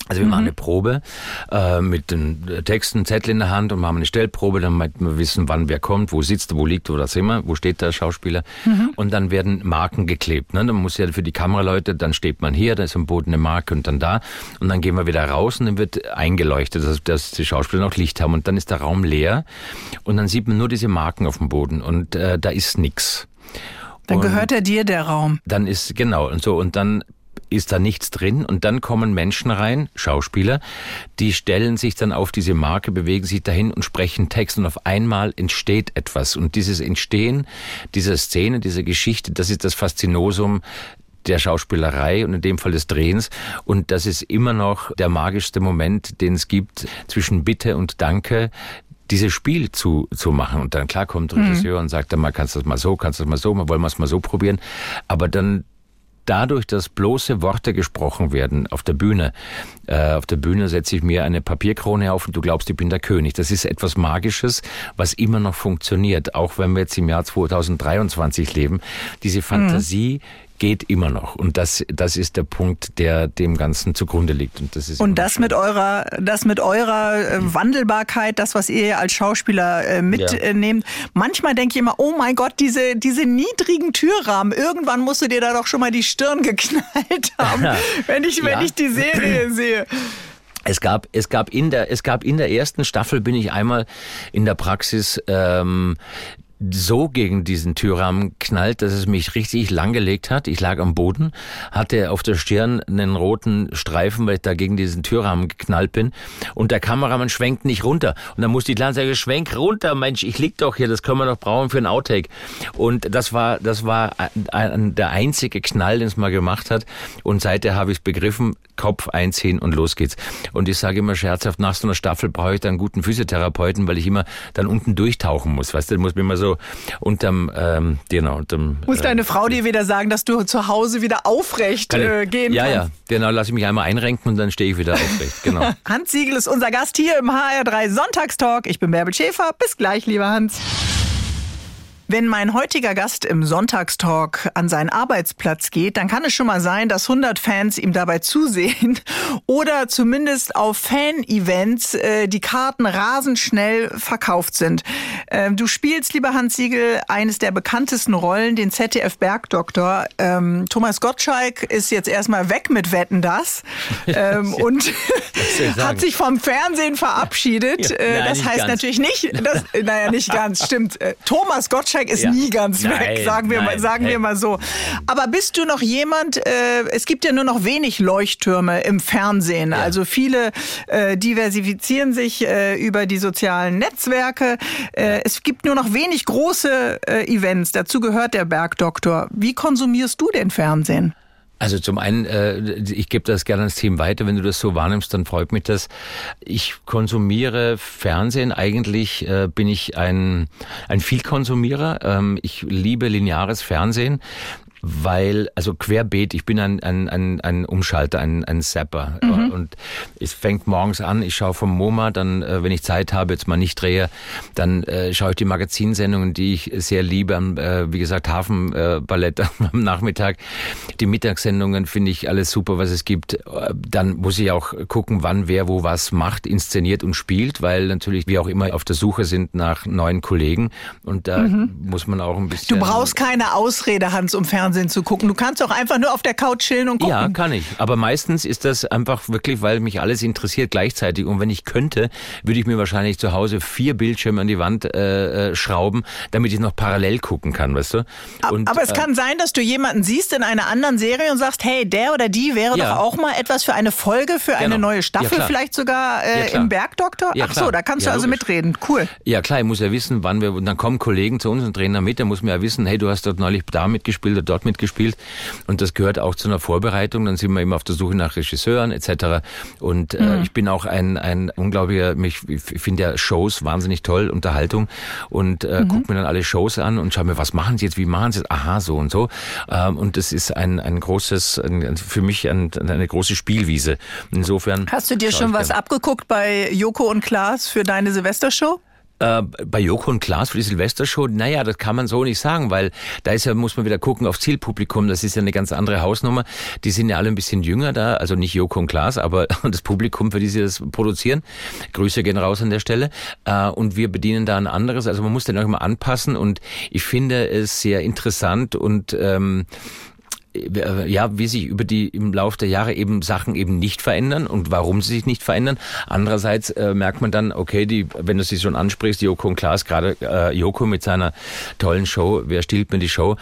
Speaker 2: Also wir mhm. machen eine Probe äh, mit den Texten, Zettel in der Hand und machen eine Stellprobe, damit wir wissen, wann wer kommt, wo sitzt, wo liegt, wo das immer, wo steht der Schauspieler. Mhm. Und dann werden Marken geklebt. Ne? Dann muss ja für die Kameraleute, dann steht man hier, da ist am Boden eine Marke und dann da. Und dann gehen wir wieder raus und dann wird eingeleuchtet, dass, dass die Schauspieler noch Licht haben. Und dann ist der Raum leer und dann sieht man nur diese Marken auf dem Boden und äh, da ist nix.
Speaker 1: Dann gehört er dir der Raum.
Speaker 2: Dann ist genau und so und dann ist da nichts drin und dann kommen Menschen rein, Schauspieler, die stellen sich dann auf diese Marke, bewegen sich dahin und sprechen Text und auf einmal entsteht etwas und dieses Entstehen dieser Szene, dieser Geschichte, das ist das Faszinosum der Schauspielerei und in dem Fall des Drehens. Und das ist immer noch der magischste Moment, den es gibt zwischen Bitte und Danke, dieses Spiel zu, zu machen. Und dann klar kommt der Regisseur mhm. und sagt dann mal, kannst du das mal so, kannst du das mal so, mal wollen wir es mal so probieren. Aber dann dadurch, dass bloße Worte gesprochen werden auf der Bühne, äh, auf der Bühne setze ich mir eine Papierkrone auf und du glaubst, ich bin der König. Das ist etwas Magisches, was immer noch funktioniert, auch wenn wir jetzt im Jahr 2023 leben. Diese Fantasie mhm geht immer noch. Und das, das ist der Punkt, der dem Ganzen zugrunde liegt.
Speaker 1: Und das ist und das mit eurer, das mit eurer äh, Wandelbarkeit, das, was ihr als Schauspieler äh, mitnehmt. Ja. Manchmal denke ich immer, oh mein Gott, diese, diese niedrigen Türrahmen, irgendwann musst du dir da doch schon mal die Stirn geknallt [LAUGHS] haben, wenn ich, wenn ich die Serie [CLEARS THROAT] sehe.
Speaker 2: Es gab, es gab in der, es gab in der ersten Staffel bin ich einmal in der Praxis ähm, so gegen diesen Türrahmen knallt, dass es mich richtig langgelegt hat. Ich lag am Boden, hatte auf der Stirn einen roten Streifen, weil ich da gegen diesen Türrahmen geknallt bin. Und der Kameramann schwenkt nicht runter. Und dann musste ich klar sagen, schwenk runter, Mensch, ich lieg doch hier, das können wir doch brauchen für ein Outtake. Und das war, das war der einzige Knall, den es mal gemacht hat. Und seither habe ich es begriffen, Kopf einziehen und los geht's. Und ich sage immer scherzhaft, nach so einer Staffel brauche ich dann einen guten Physiotherapeuten, weil ich immer dann unten durchtauchen muss. Weißt du, muss mir immer so unterm, ähm, genau, unterm.
Speaker 1: Muss äh, deine Frau dir wieder sagen, dass du zu Hause wieder aufrecht äh, gehen
Speaker 2: ja,
Speaker 1: kannst?
Speaker 2: Ja, ja, genau, lass ich mich einmal einrenken und dann stehe ich wieder aufrecht, genau. [LAUGHS]
Speaker 1: Hans Siegel ist unser Gast hier im HR3 Sonntagstalk. Ich bin Bärbel Schäfer. Bis gleich, lieber Hans. Wenn mein heutiger Gast im Sonntagstalk an seinen Arbeitsplatz geht, dann kann es schon mal sein, dass 100 Fans ihm dabei zusehen [LAUGHS] oder zumindest auf Fan-Events äh, die Karten rasend schnell verkauft sind. Ähm, du spielst, lieber Hans Siegel, eines der bekanntesten Rollen, den ZDF-Bergdoktor. Ähm, Thomas Gottschalk ist jetzt erstmal weg mit Wetten, das [LAUGHS] ähm, und [LAUGHS] hat sich vom Fernsehen verabschiedet. Ja, äh, nein, das heißt ganz. natürlich nicht, dass, naja, nicht ganz, stimmt. Äh, Thomas Gottschalk Soundtrack ist ja. nie ganz nein, weg, sagen wir, nein, mal, sagen wir mal so. Aber bist du noch jemand, äh, es gibt ja nur noch wenig Leuchttürme im Fernsehen. Ja. Also viele äh, diversifizieren sich äh, über die sozialen Netzwerke. Äh, es gibt nur noch wenig große äh, Events. Dazu gehört der Bergdoktor. Wie konsumierst du den Fernsehen?
Speaker 2: Also zum einen, äh, ich gebe das gerne ans Team weiter. Wenn du das so wahrnimmst, dann freut mich das. Ich konsumiere Fernsehen. Eigentlich äh, bin ich ein, ein Vielkonsumierer. Ähm, ich liebe lineares Fernsehen weil, also querbeet, ich bin ein, ein, ein, ein Umschalter, ein, ein Zapper. Mhm. und es fängt morgens an, ich schaue vom MoMA, dann, äh, wenn ich Zeit habe, jetzt mal nicht drehe, dann äh, schaue ich die Magazinsendungen, die ich sehr liebe, äh, wie gesagt, Hafenballett [LAUGHS] am Nachmittag. Die Mittagssendungen finde ich alles super, was es gibt. Äh, dann muss ich auch gucken, wann wer wo was macht, inszeniert und spielt, weil natürlich wir auch immer auf der Suche sind nach neuen Kollegen und da mhm. muss man auch ein bisschen...
Speaker 1: Du brauchst keine Ausrede, Hans, um Fernsehen zu gucken. Du kannst auch einfach nur auf der Couch chillen und gucken.
Speaker 2: Ja, kann ich. Aber meistens ist das einfach wirklich, weil mich alles interessiert gleichzeitig und wenn ich könnte, würde ich mir wahrscheinlich zu Hause vier Bildschirme an die Wand äh, äh schrauben, damit ich noch parallel gucken kann, weißt du?
Speaker 1: Und, aber es äh, kann sein, dass du jemanden siehst in einer anderen Serie und sagst, hey, der oder die wäre ja. doch auch mal etwas für eine Folge, für genau. eine neue Staffel, ja, vielleicht sogar äh, ja, im Bergdoktor. Ach so, da kannst du also logisch. mitreden. Cool.
Speaker 2: Ja klar, ich muss ja wissen, wann wir, und dann kommen Kollegen zu uns und drehen da mit, da muss man ja wissen, hey, du hast dort neulich da mitgespielt oder dort mitgespielt und das gehört auch zu einer Vorbereitung, dann sind wir immer auf der Suche nach Regisseuren etc. Und äh, mhm. ich bin auch ein, ein unglaublicher, mich, ich finde ja Shows wahnsinnig toll, Unterhaltung und äh, mhm. gucke mir dann alle Shows an und schaue mir, was machen sie jetzt, wie machen sie jetzt, aha, so und so. Ähm, und das ist ein, ein großes, ein, für mich ein, eine große Spielwiese. Insofern.
Speaker 1: Hast du dir schon was abgeguckt bei Joko und Klaas für deine Silvestershow?
Speaker 2: Äh, bei Joko und Klaas für die Silvestershow, naja, das kann man so nicht sagen, weil da ist ja, muss man wieder gucken auf Zielpublikum, das ist ja eine ganz andere Hausnummer. Die sind ja alle ein bisschen jünger da, also nicht Joko und Klaas, aber [LAUGHS] das Publikum, für die sie das produzieren. Grüße gehen raus an der Stelle. Äh, und wir bedienen da ein anderes, also man muss den auch immer anpassen und ich finde es sehr interessant und ähm, äh, ja, wie sich über die im Laufe der Jahre eben Sachen eben nicht verändern und warum sie sich nicht verändern. Andererseits äh, merkt man dann, okay, die, wenn du sie schon ansprichst, Joko und Klaas, gerade äh, Joko mit seiner tollen Show, wer stiehlt mir die Show,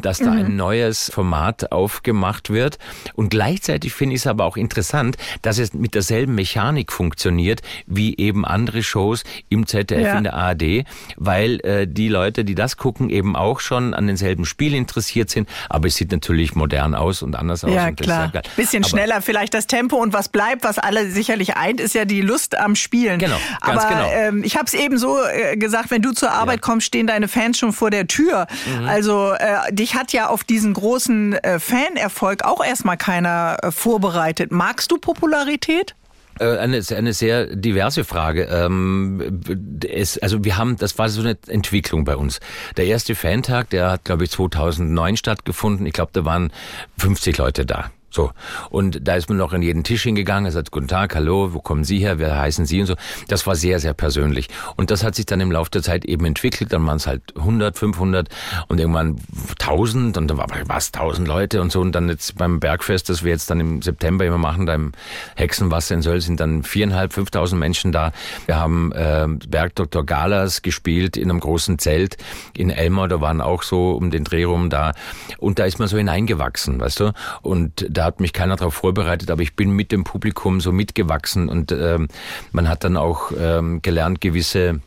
Speaker 2: dass da mhm. ein neues Format aufgemacht wird. Und gleichzeitig finde ich es aber auch interessant, dass es mit derselben Mechanik funktioniert wie eben andere Shows im ZDF ja. in der ARD, weil äh, die Leute, die das gucken, eben auch schon an denselben Spiel interessiert sind. Aber es sieht natürlich natürlich modern aus und anders aus.
Speaker 1: Ja, klar. Bisschen Aber schneller vielleicht das Tempo und was bleibt, was alle sicherlich eint, ist ja die Lust am Spielen.
Speaker 2: Genau, ganz
Speaker 1: Aber
Speaker 2: genau.
Speaker 1: Ähm, ich habe es eben so äh, gesagt, wenn du zur Arbeit ja. kommst, stehen deine Fans schon vor der Tür. Mhm. Also äh, dich hat ja auf diesen großen äh, Fanerfolg auch erstmal keiner äh, vorbereitet. Magst du Popularität?
Speaker 2: Äh, eine, eine sehr diverse Frage. Ähm, es, also wir haben, das war so eine Entwicklung bei uns. Der erste Fantag, der hat, glaube ich, 2009 stattgefunden. Ich glaube, da waren 50 Leute da. So. Und da ist man noch in jeden Tisch hingegangen, er sagt, guten Tag, hallo, wo kommen Sie her, wer heißen Sie und so. Das war sehr, sehr persönlich. Und das hat sich dann im Laufe der Zeit eben entwickelt. Dann waren es halt 100, 500 und irgendwann 1000 und dann war was, 1000 Leute und so. Und dann jetzt beim Bergfest, das wir jetzt dann im September immer machen, da im Hexenwasser in Söll, sind dann viereinhalb, 5000 Menschen da. Wir haben äh, Berg Dr. Galas gespielt in einem großen Zelt in Elmar, da waren auch so um den Dreh rum da. Und da ist man so hineingewachsen, weißt du. Und da hat mich keiner darauf vorbereitet, aber ich bin mit dem Publikum so mitgewachsen und ähm, man hat dann auch ähm, gelernt, gewisse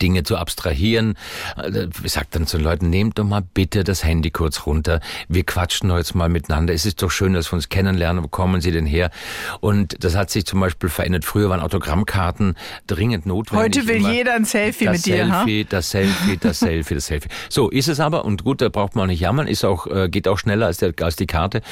Speaker 2: Dinge zu abstrahieren. Äh, ich sage dann zu den Leuten, nehmt doch mal bitte das Handy kurz runter. Wir quatschen jetzt mal miteinander. Es ist doch schön, dass wir uns kennenlernen. Wo kommen Sie denn her? Und das hat sich zum Beispiel verändert. Früher waren Autogrammkarten dringend notwendig.
Speaker 1: Heute will Immer jeder ein Selfie
Speaker 2: mit
Speaker 1: dir.
Speaker 2: Selfie, das Selfie, das Selfie, das Selfie. [LAUGHS] So ist es aber und gut, da braucht man auch nicht jammern. Ist auch äh, geht auch schneller als, der, als die Karte.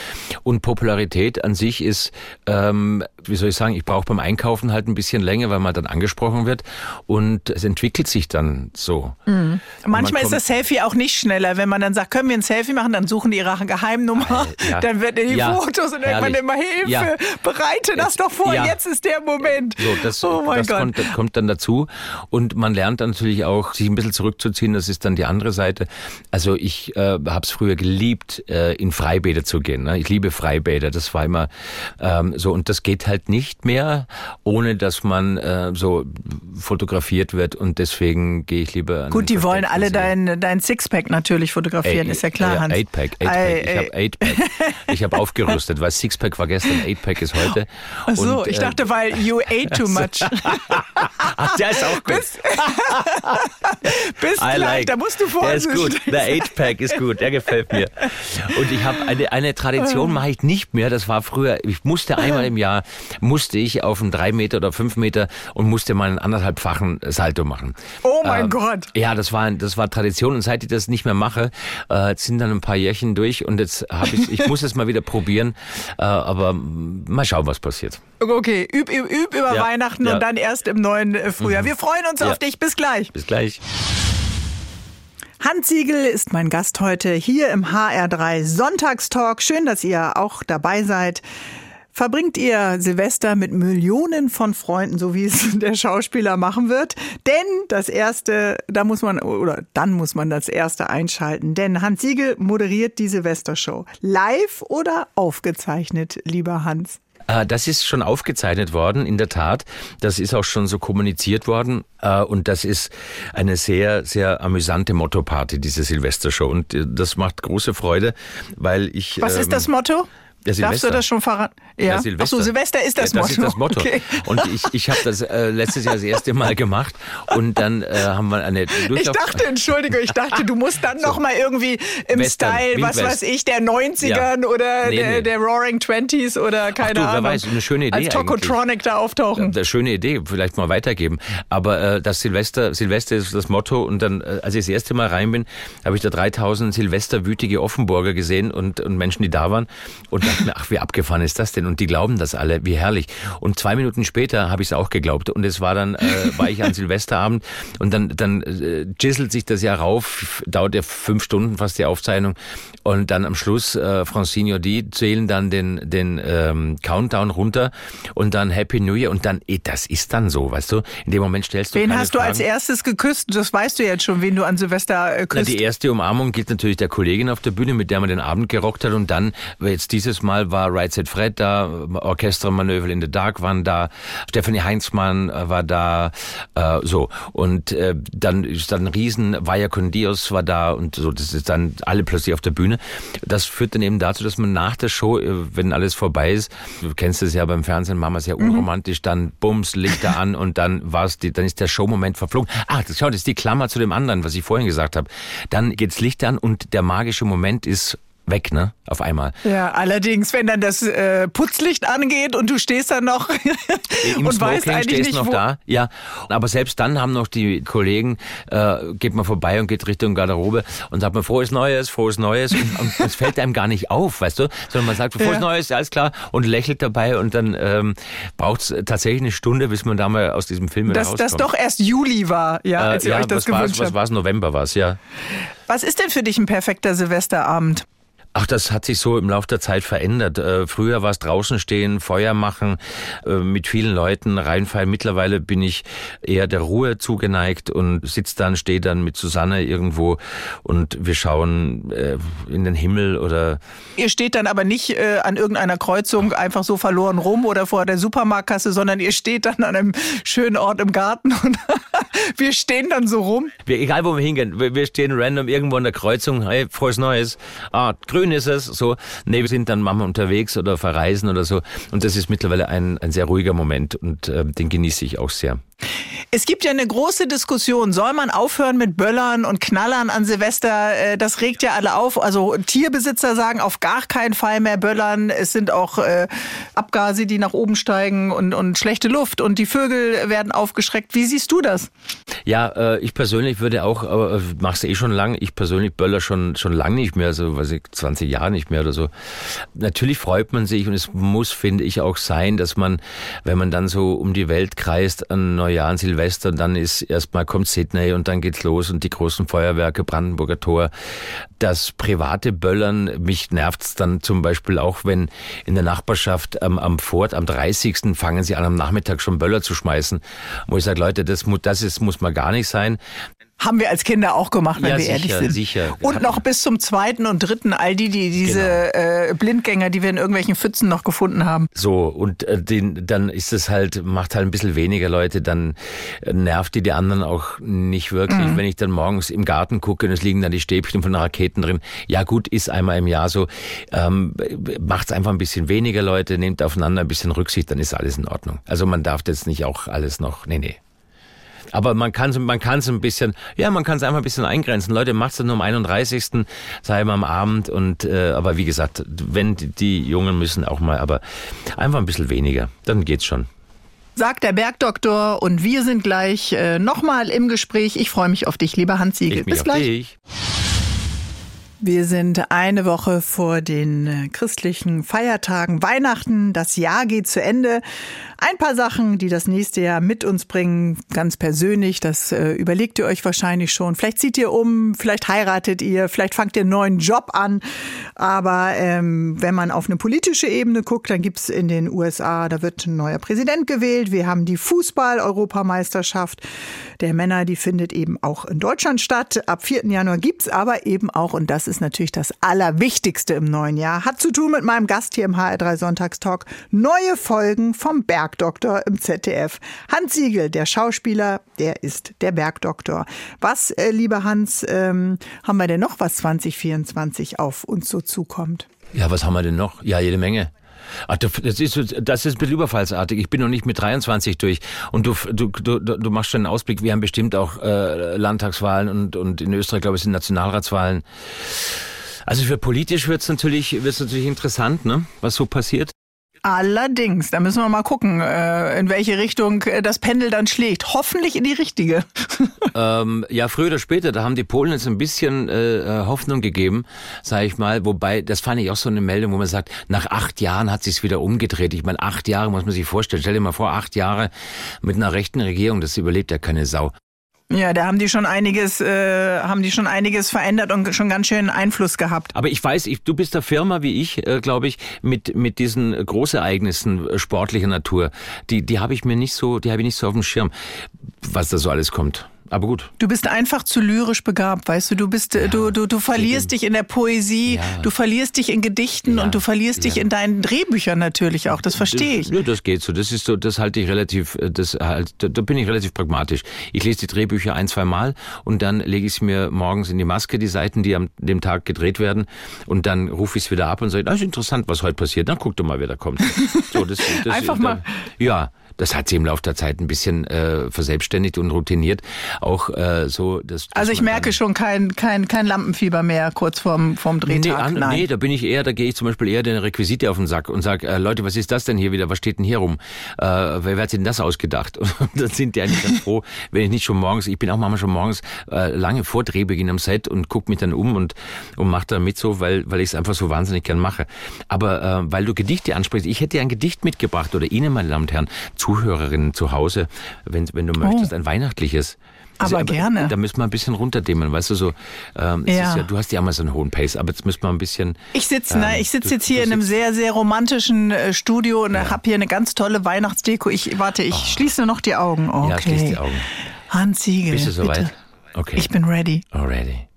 Speaker 2: Und Popularität an sich ist, ähm, wie soll ich sagen, ich brauche beim Einkaufen halt ein bisschen länger, weil man dann angesprochen wird und es entwickelt sich dann so.
Speaker 1: Mhm. Manchmal ist das Selfie auch nicht schneller. Wenn man dann sagt, können wir ein Selfie machen, dann suchen die ihre Geheimnummer. Ja. Dann werden die ja. Fotos und irgendwann immer Hilfe. Ja. Bereite das doch vor, jetzt ist der Moment.
Speaker 2: So, das, oh mein das Gott. Kommt, kommt dann dazu. Und man lernt dann natürlich auch, sich ein bisschen zurückzuziehen. Das ist dann die andere Seite. Also ich äh, habe es früher geliebt, äh, in Freibäder zu gehen. Ne? Ich liebe Freibäder. Das war immer ähm, so. Und das geht halt nicht mehr, ohne dass man äh, so fotografiert wird. Und deswegen gehe ich lieber
Speaker 1: Gut, die wollen alle dein, dein Sixpack natürlich fotografieren, Ey, ist ja klar, ja, Hans.
Speaker 2: Eightpack, Eightpack. Ich habe Eightpack. [LAUGHS] Ich habe aufgerüstet, weil Sixpack war gestern, Eightpack ist heute.
Speaker 1: Ach so, Und, ich äh, dachte, weil you ate too much. [LAUGHS]
Speaker 2: Ach, der ist auch gut. Bist, [LAUGHS]
Speaker 1: bist klein, like. da musst du vorsichtig
Speaker 2: Der ist gut, der Eightpack ist gut, der gefällt mir. Und ich habe eine, eine Tradition mache ich nicht mehr, das war früher, ich musste einmal im Jahr, musste ich auf einen drei Meter oder fünf Meter und musste mal einen anderthalbfachen Salto machen.
Speaker 1: Oh mein ähm, Gott.
Speaker 2: Ja, das war, das war Tradition und seit ich das nicht mehr mache, äh, sind dann ein paar Jährchen durch und jetzt habe ich, ich muss es mal wieder probieren, äh, aber mal schauen, was passiert.
Speaker 1: Okay, üb, üb, üb über ja, Weihnachten ja. und dann erst im neuen äh, Frühjahr. Mhm. Wir freuen uns ja. auf dich. Bis gleich.
Speaker 2: Bis gleich.
Speaker 1: Hans Siegel ist mein Gast heute hier im HR3 Sonntagstalk. Schön, dass ihr auch dabei seid. Verbringt ihr Silvester mit Millionen von Freunden, so wie es [LAUGHS] der Schauspieler machen wird? Denn das erste, da muss man, oder dann muss man das erste einschalten. Denn Hans Siegel moderiert die Silvestershow. Live oder aufgezeichnet, lieber Hans?
Speaker 2: Äh, das ist schon aufgezeichnet worden, in der Tat. Das ist auch schon so kommuniziert worden. Äh, und das ist eine sehr, sehr amüsante Motto-Party, diese Silvestershow. Und äh, das macht große Freude, weil ich.
Speaker 1: Was ist ähm, das Motto?
Speaker 2: Ja,
Speaker 1: Darfst du das schon verraten?
Speaker 2: Ja. ja Silvester.
Speaker 1: Ach so, Silvester ist das,
Speaker 2: ja,
Speaker 1: das
Speaker 2: Motto. Das ist das Motto. Okay. Und ich, ich habe das äh, letztes Jahr das erste Mal gemacht und dann äh, haben wir eine
Speaker 1: Ich dachte, entschuldige, ich dachte, du musst dann [LAUGHS] so. noch mal irgendwie im Western, Style, was West. weiß ich, der 90ern ja. oder nee, der, nee. der, Roaring Twenties oder keine Ach du, Ahnung.
Speaker 2: Wer weiß, eine schöne Idee
Speaker 1: Als Tokotronic da auftauchen.
Speaker 2: Eine schöne Idee, vielleicht mal weitergeben. Aber äh, das Silvester, Silvester ist das Motto und dann, äh, als ich das erste Mal rein bin, habe ich da 3000 Silvesterwütige Offenburger gesehen und, und Menschen, die da waren und dachte mir, ach, wie abgefahren ist das denn? Und die glauben das alle, wie herrlich. Und zwei Minuten später habe ich es auch geglaubt. Und es war dann, äh, war ich an [LAUGHS] Silvesterabend und dann, dann äh, gisselt sich das ja rauf, dauert ja fünf Stunden fast die Aufzeichnung. Und dann am Schluss, äh, Francine die zählen dann den, den ähm, Countdown runter und dann Happy New Year und dann, eh, das ist dann so, weißt du? In dem Moment stellst du
Speaker 1: Wen hast Fragen. du als erstes geküsst? Das weißt du jetzt schon, wen du an Silvester äh, küsst.
Speaker 2: Na, die erste Umarmung gilt natürlich der Kollegin auf der Bühne, mit der man den Abend gerockt hat und dann, jetzt dieses Mal war Right Set Fred da, Orchestermanöver in the Dark waren da, Stephanie Heinzmann äh, war da, äh, so. Und äh, dann ist dann ein Riesen, Vaya con Dios war da und so, das ist dann alle plötzlich auf der Bühne. Das führt dann eben dazu, dass man nach der Show, äh, wenn alles vorbei ist, du kennst es ja beim Fernsehen, machen wir es ja mhm. unromantisch, dann bums, Lichter [LAUGHS] an und dann war's die, dann ist der Showmoment verflogen. Ah, das, schau, das ist die Klammer zu dem anderen, was ich vorhin gesagt habe. Dann geht's Licht an und der magische Moment ist weg, ne? Auf einmal.
Speaker 1: Ja, allerdings, wenn dann das äh, Putzlicht angeht und du stehst dann noch [LAUGHS]
Speaker 2: Im und weißt eigentlich nicht, noch wo da. Ja, aber selbst dann haben noch die Kollegen, äh, geht man vorbei und geht Richtung Garderobe und sagt man frohes Neues, frohes Neues und, und das fällt einem gar nicht auf, weißt du? Sondern man sagt frohes ja. Neues, alles klar und lächelt dabei und dann ähm, braucht es tatsächlich eine Stunde, bis man da mal aus diesem Film
Speaker 1: dass, rauskommt. Das doch erst Juli war, ja, äh, als ihr ja, euch das gewünscht habt.
Speaker 2: Was war es? November war es, ja.
Speaker 1: Was ist denn für dich ein perfekter Silvesterabend?
Speaker 2: Ach, das hat sich so im Laufe der Zeit verändert. Äh, früher war es draußen stehen, Feuer machen, äh, mit vielen Leuten reinfallen. Mittlerweile bin ich eher der Ruhe zugeneigt und sitze dann, stehe dann mit Susanne irgendwo und wir schauen äh, in den Himmel oder.
Speaker 1: Ihr steht dann aber nicht an irgendeiner Kreuzung einfach so verloren rum oder vor der Supermarktkasse, sondern ihr steht dann an einem schönen Ort im Garten und [LAUGHS] wir stehen dann so rum.
Speaker 2: Wir, egal wo wir hingehen, wir, wir stehen random irgendwo an der Kreuzung, hey, frohes Neues. Ah, grün grün ist es, so. Nee, wir sind dann manchmal unterwegs oder verreisen oder so. Und das ist mittlerweile ein, ein sehr ruhiger Moment und äh, den genieße ich auch sehr.
Speaker 1: Es gibt ja eine große Diskussion. Soll man aufhören mit Böllern und Knallern an Silvester? Äh, das regt ja alle auf. Also Tierbesitzer sagen auf gar keinen Fall mehr Böllern. Es sind auch äh, Abgase, die nach oben steigen und, und schlechte Luft und die Vögel werden aufgeschreckt. Wie siehst du das?
Speaker 2: Ja, äh, ich persönlich würde auch, aber äh, mach's eh schon lang. Ich persönlich Böller schon schon lang nicht mehr, so weiß ich 20 Jahre nicht mehr oder so. Natürlich freut man sich und es muss, finde ich, auch sein, dass man, wenn man dann so um die Welt kreist an Neujahr, an Silvester Silvester, dann ist erstmal kommt Sydney und dann geht's los und die großen Feuerwerke, Brandenburger Tor. Das private Böllern, mich nervt's dann zum Beispiel auch, wenn in der Nachbarschaft am, am Fort, am 30. fangen sie an, am Nachmittag schon Böller zu schmeißen. Wo ich sage, Leute, das, das ist, muss mal gar nicht sein.
Speaker 1: Haben wir als Kinder auch gemacht, wenn
Speaker 2: ja,
Speaker 1: wir
Speaker 2: sicher,
Speaker 1: ehrlich sind.
Speaker 2: Sicher.
Speaker 1: Und noch bis zum zweiten und dritten, all die, die diese genau. äh, Blindgänger, die wir in irgendwelchen Pfützen noch gefunden haben.
Speaker 2: So, und äh, den, dann ist es halt, macht halt ein bisschen weniger Leute, dann äh, nervt die die anderen auch nicht wirklich. Mhm. Wenn ich dann morgens im Garten gucke und es liegen dann die Stäbchen von Raketen drin, ja gut, ist einmal im Jahr so, ähm, macht es einfach ein bisschen weniger Leute, nehmt aufeinander ein bisschen Rücksicht, dann ist alles in Ordnung. Also man darf jetzt nicht auch alles noch, nee, nee. Aber man kann es man kann's ein bisschen, ja, man kann es einfach ein bisschen eingrenzen. Leute, macht es nur am 31. sei mal am Abend und äh, aber wie gesagt, wenn die, die Jungen müssen auch mal, aber einfach ein bisschen weniger, dann geht's schon.
Speaker 1: sagt der Bergdoktor und wir sind gleich äh, nochmal im Gespräch. Ich freue mich auf dich, lieber Hans Siegel.
Speaker 2: Bis gleich. Dich.
Speaker 1: Wir sind eine Woche vor den äh, christlichen Feiertagen Weihnachten. Das Jahr geht zu Ende. Ein paar Sachen, die das nächste Jahr mit uns bringen, ganz persönlich, das äh, überlegt ihr euch wahrscheinlich schon. Vielleicht zieht ihr um, vielleicht heiratet ihr, vielleicht fangt ihr einen neuen Job an. Aber ähm, wenn man auf eine politische Ebene guckt, dann gibt's in den USA, da wird ein neuer Präsident gewählt. Wir haben die Fußball-Europameisterschaft der Männer, die findet eben auch in Deutschland statt. Ab 4. Januar gibt's aber eben auch, und das ist natürlich das Allerwichtigste im neuen Jahr, hat zu tun mit meinem Gast hier im HR3 Sonntagstalk, neue Folgen vom Berg. Bergdoktor im ZDF. Hans Siegel, der Schauspieler, der ist der Bergdoktor. Was, äh, lieber Hans, ähm, haben wir denn noch, was 2024 auf uns so zukommt?
Speaker 2: Ja, was haben wir denn noch? Ja, jede Menge. Ach, das ist, das ist ein bisschen überfallsartig. Ich bin noch nicht mit 23 durch. Und du, du, du, du machst schon einen Ausblick. Wir haben bestimmt auch äh, Landtagswahlen und, und in Österreich, glaube ich, sind Nationalratswahlen. Also für politisch wird es natürlich, wird's natürlich interessant, ne? was so passiert.
Speaker 1: Allerdings, da müssen wir mal gucken, äh, in welche Richtung äh, das Pendel dann schlägt. Hoffentlich in die richtige. [LAUGHS]
Speaker 2: ähm, ja, früher oder später, da haben die Polen jetzt ein bisschen äh, äh Hoffnung gegeben, sage ich mal. Wobei, das fand ich auch so eine Meldung, wo man sagt, nach acht Jahren hat sich's wieder umgedreht. Ich meine, acht Jahre muss man sich vorstellen. Stell dir mal vor, acht Jahre mit einer rechten Regierung, das überlebt ja keine Sau.
Speaker 1: Ja, da haben die schon einiges, äh, haben die schon einiges verändert und schon ganz schön Einfluss gehabt.
Speaker 2: Aber ich weiß, ich, du bist der Firma wie ich, äh, glaube ich, mit mit diesen Großereignissen äh, sportlicher Natur. Die die habe ich mir nicht so, die habe ich nicht so auf dem Schirm, was da so alles kommt. Aber gut.
Speaker 1: Du bist einfach zu lyrisch begabt, weißt du. Du bist, ja, du, du, du verlierst dich in der Poesie, ja. du verlierst dich in Gedichten ja, und du verlierst dich in deinen Drehbüchern natürlich auch. Das verstehe ich.
Speaker 2: Ja, das geht so. Das ist so, das halte ich relativ, äh, das halt, da, da bin ich relativ pragmatisch. Ich lese die Drehbücher ein, zwei Mal und dann lege ich es mir morgens in die Maske, die Seiten, die am dem Tag gedreht werden, und dann rufe ich es wieder ab und sage, das ist interessant, was heute passiert. Dann guck doch mal, wer da kommt.
Speaker 1: So, das, das, [LAUGHS] Einfach mal.
Speaker 2: Ja, das hat sich im Laufe der Zeit ein bisschen äh, verselbstständigt und routiniert. Auch äh, so, dass
Speaker 1: Also ich merke schon kein, kein, kein Lampenfieber mehr kurz vorm, vorm Drehtag.
Speaker 2: Nee, an, Nein. nee, da bin ich eher, da gehe ich zum Beispiel eher den Requisite auf den Sack und sage, äh, Leute, was ist das denn hier wieder? Was steht denn hier rum? Äh, wer, wer hat denn das ausgedacht? [LAUGHS] Und dann sind die eigentlich ganz froh, [LAUGHS] wenn ich nicht schon morgens, ich bin auch manchmal schon morgens äh, lange vor Drehbeginn am Set und gucke mich dann um und, und mache da mit so, weil, weil ich es einfach so wahnsinnig gern mache. Aber äh, weil du Gedichte ansprichst, ich hätte dir ein Gedicht mitgebracht oder Ihnen, meine Damen und Herren, Zuhörerinnen zu Hause, wenn, wenn du möchtest, oh. ein weihnachtliches.
Speaker 1: Also, aber, gerne.
Speaker 2: Da müssen wir ein bisschen runterdimmen, weißt du so. Ähm, ja. ja. du hast ja immer so einen hohen Pace, aber jetzt müssen wir ein bisschen.
Speaker 1: Ich sitze, ähm, ich sitze jetzt hier in einem sehr, sehr romantischen äh, Studio und ja. habe hier eine ganz tolle Weihnachtsdeko. Ich warte, ich oh. schließe noch die Augen. Okay. Ja, schließ die Augen. Hans Siegel.
Speaker 2: Bist du soweit?
Speaker 1: Okay. Ich bin ready.
Speaker 2: Already.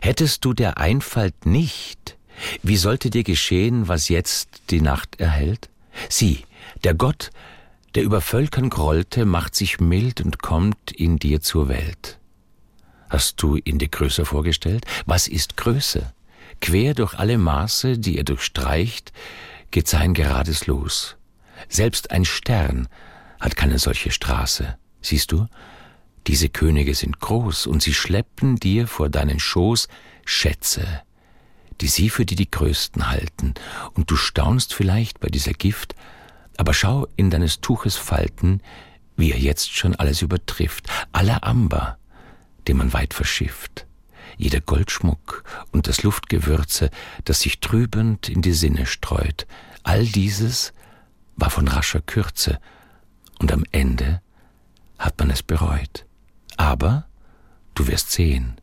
Speaker 2: Hättest du der Einfalt nicht, wie sollte dir geschehen, was jetzt die Nacht erhält? Sieh, der Gott, der über Völkern grollte, macht sich mild und kommt in dir zur Welt. Hast du ihn dir größer vorgestellt? Was ist Größe? Quer durch alle Maße, die er durchstreicht, geht sein gerades Los. Selbst ein Stern hat keine solche Straße. Siehst du? Diese Könige sind groß und sie schleppen dir vor deinen Schoß Schätze, die sie für die die größten halten, und du staunst vielleicht bei dieser Gift, aber schau in deines Tuches Falten, wie er jetzt schon alles übertrifft, aller Amber, den man weit verschifft, jeder Goldschmuck und das Luftgewürze, das sich trübend in die Sinne streut, all dieses war von rascher Kürze, und am Ende hat man es bereut. Aber du wirst sehen,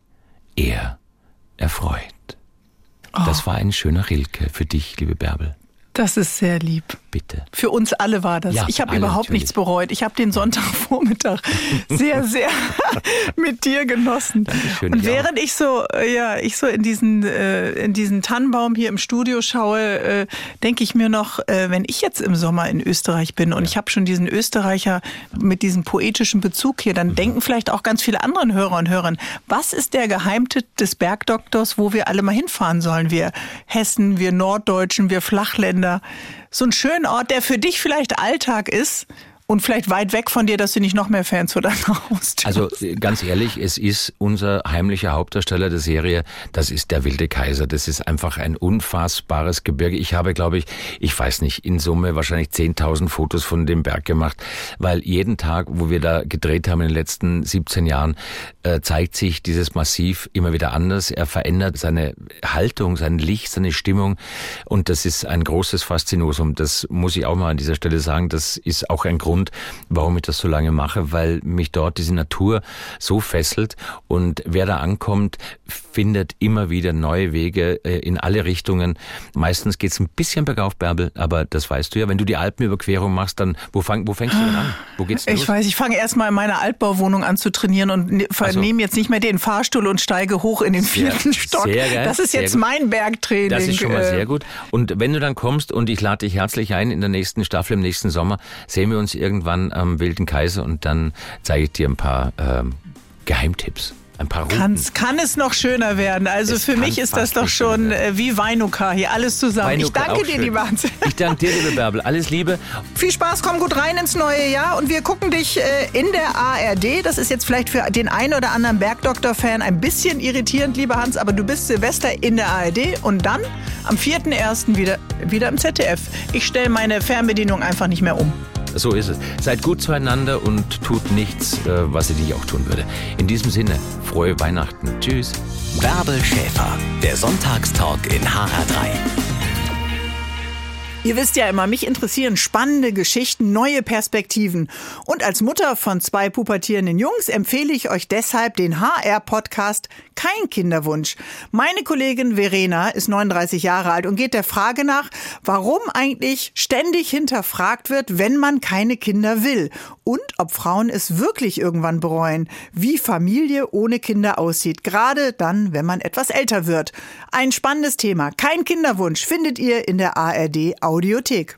Speaker 2: er erfreut. Oh. Das war ein schöner Rilke für dich, liebe Bärbel.
Speaker 1: Das ist sehr lieb.
Speaker 2: Bitte.
Speaker 1: Für uns alle war das. Ja, ich habe überhaupt natürlich. nichts bereut. Ich habe den Sonntagvormittag [LAUGHS] sehr, sehr [LAUGHS] mit dir genossen. Dankeschön, Und während ich so, ja, ich so in diesen, äh, in diesen Tannenbaum hier im Studio schaue, äh, denke ich mir noch, äh, wenn ich jetzt im Sommer in Österreich bin und ja. ich habe schon diesen Österreicher mit diesem poetischen Bezug hier, dann mhm. denken vielleicht auch ganz viele anderen Hörer und Hörerinnen, was ist der Geheimtipp des Bergdoktors, wo wir alle mal hinfahren sollen? Wir Hessen, wir Norddeutschen, wir Flachländer. Kinder. So einen schönen Ort, der für dich vielleicht Alltag ist Und vielleicht weit weg von dir, dass du nicht noch mehr Fans vor deinem Haus
Speaker 2: Also ganz ehrlich, es ist unser heimlicher Hauptdarsteller der Serie, das ist der wilde Kaiser. Das ist einfach ein unfassbares Gebirge. Ich habe, glaube ich, ich weiß nicht, in Summe wahrscheinlich 10.000 Fotos von dem Berg gemacht, weil jeden Tag, wo wir da gedreht haben in den letzten 17 Jahren, äh, zeigt sich dieses Massiv immer wieder anders. Er verändert seine Haltung, sein Licht, seine Stimmung und das ist ein großes Faszinosum. Das muss ich auch mal an dieser Stelle sagen. Das ist auch ein Grund, Grund, warum ich das so lange mache, weil mich dort diese Natur so fesselt. Und wer da ankommt, findet immer wieder neue Wege äh, in alle Richtungen. Meistens geht es ein bisschen bergauf, Bärbel, aber das weißt du ja. Wenn du die Alpenüberquerung machst, dann wo, fang, wo fängst du denn an? Wo
Speaker 1: geht's los? Ich weiß, ich fange erstmal in meiner Altbauwohnung an zu trainieren und ne, also, nehme jetzt nicht mehr den Fahrstuhl und steige hoch in den vierten sehr, Stock. Sehr geil, das ist jetzt gut. mein Bergtraining.
Speaker 2: Das ist schon mal sehr gut. Und wenn du dann kommst und ich lade dich herzlich ein in der nächsten Staffel im nächsten Sommer, sehen wir uns irgendwann am Wilden Kaiser und dann zeige ich dir ein paar ähm, Geheimtipps. Ein paar
Speaker 1: Kann's, kann es noch schöner werden. Also es für mich ist das doch schon äh, wie Weinuka hier, alles zusammen. Weinuka, ich danke dir, lieber Hans. [LAUGHS]
Speaker 2: Ich danke dir, liebe Bärbel. Alles Liebe.
Speaker 1: Viel Spaß, komm gut rein ins neue Jahr und wir gucken dich äh, in der ARD. Das ist jetzt vielleicht für den einen oder anderen Bergdoktor-Fan ein bisschen irritierend, lieber Hans, aber du bist Silvester in der ARD und dann am 4.1. wieder, wieder im ZDF. Ich stelle meine Fernbedienung einfach nicht mehr um.
Speaker 2: So ist es. Seid gut zueinander und tut nichts, äh, was ich nicht auch tun würde. In diesem Sinne, frohe Weihnachten. Tschüss.
Speaker 3: Bärbel Schäfer, der Sonntagstalk in HR3.
Speaker 1: Ihr wisst ja immer, mich interessieren spannende Geschichten, neue Perspektiven. Und als Mutter von zwei pubertierenden Jungs empfehle ich euch deshalb den HR-Podcast Kein Kinderwunsch. Meine Kollegin Verena ist 39 Jahre alt und geht der Frage nach, warum eigentlich ständig hinterfragt wird, wenn man keine Kinder will. Und ob Frauen es wirklich irgendwann bereuen, wie Familie ohne Kinder aussieht. Gerade dann, wenn man etwas älter wird. Ein spannendes Thema. Kein Kinderwunsch findet ihr in der ARD Audiothek.